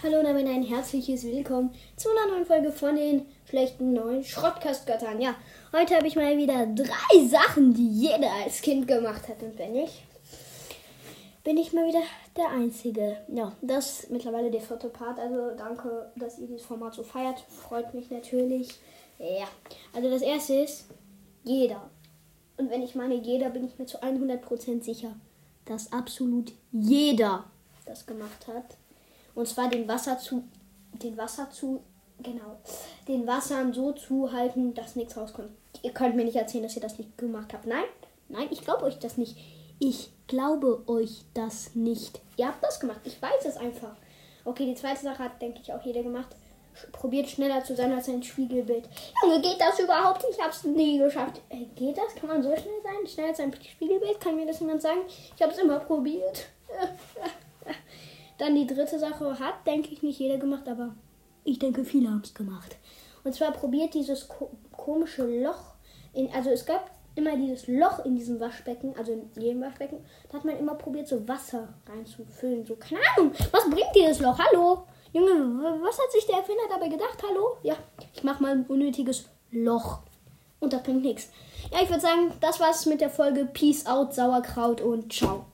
Hallo und ein herzliches Willkommen zu einer neuen Folge von den schlechten neuen Schrottkastgöttern. Ja, heute habe ich mal wieder drei Sachen, die jeder als Kind gemacht hat. Und wenn nicht, bin ich mal wieder der Einzige. Ja, das ist mittlerweile der vierte Part. Also danke, dass ihr dieses Format so feiert. Freut mich natürlich. Ja, also das erste ist jeder. Und wenn ich meine jeder, bin ich mir zu 100% sicher, dass absolut jeder das gemacht hat. Und zwar den Wasser zu, den Wasser zu, genau, den Wassern so zuhalten, dass nichts rauskommt. Ihr könnt mir nicht erzählen, dass ihr das nicht gemacht habt. Nein, nein, ich glaube euch das nicht. Ich glaube euch das nicht. Ihr habt das gemacht. Ich weiß es einfach. Okay, die zweite Sache hat, denke ich, auch jeder gemacht. Probiert schneller zu sein als ein Spiegelbild. Junge, geht das überhaupt? Ich hab's nie geschafft. Äh, geht das? Kann man so schnell sein? Schneller als ein Spiegelbild? Kann mir das jemand sagen? Ich hab's immer probiert. Dann die dritte Sache hat, denke ich, nicht jeder gemacht, aber ich denke, viele haben es gemacht. Und zwar probiert dieses ko komische Loch in, also es gab immer dieses Loch in diesem Waschbecken, also in jedem Waschbecken, da hat man immer probiert, so Wasser reinzufüllen. So, keine Ahnung, was bringt dieses Loch? Hallo? Junge, was hat sich der Erfinder dabei gedacht? Hallo? Ja, ich mach mal ein unnötiges Loch. Und das bringt nichts. Ja, ich würde sagen, das war's mit der Folge. Peace out, Sauerkraut und ciao.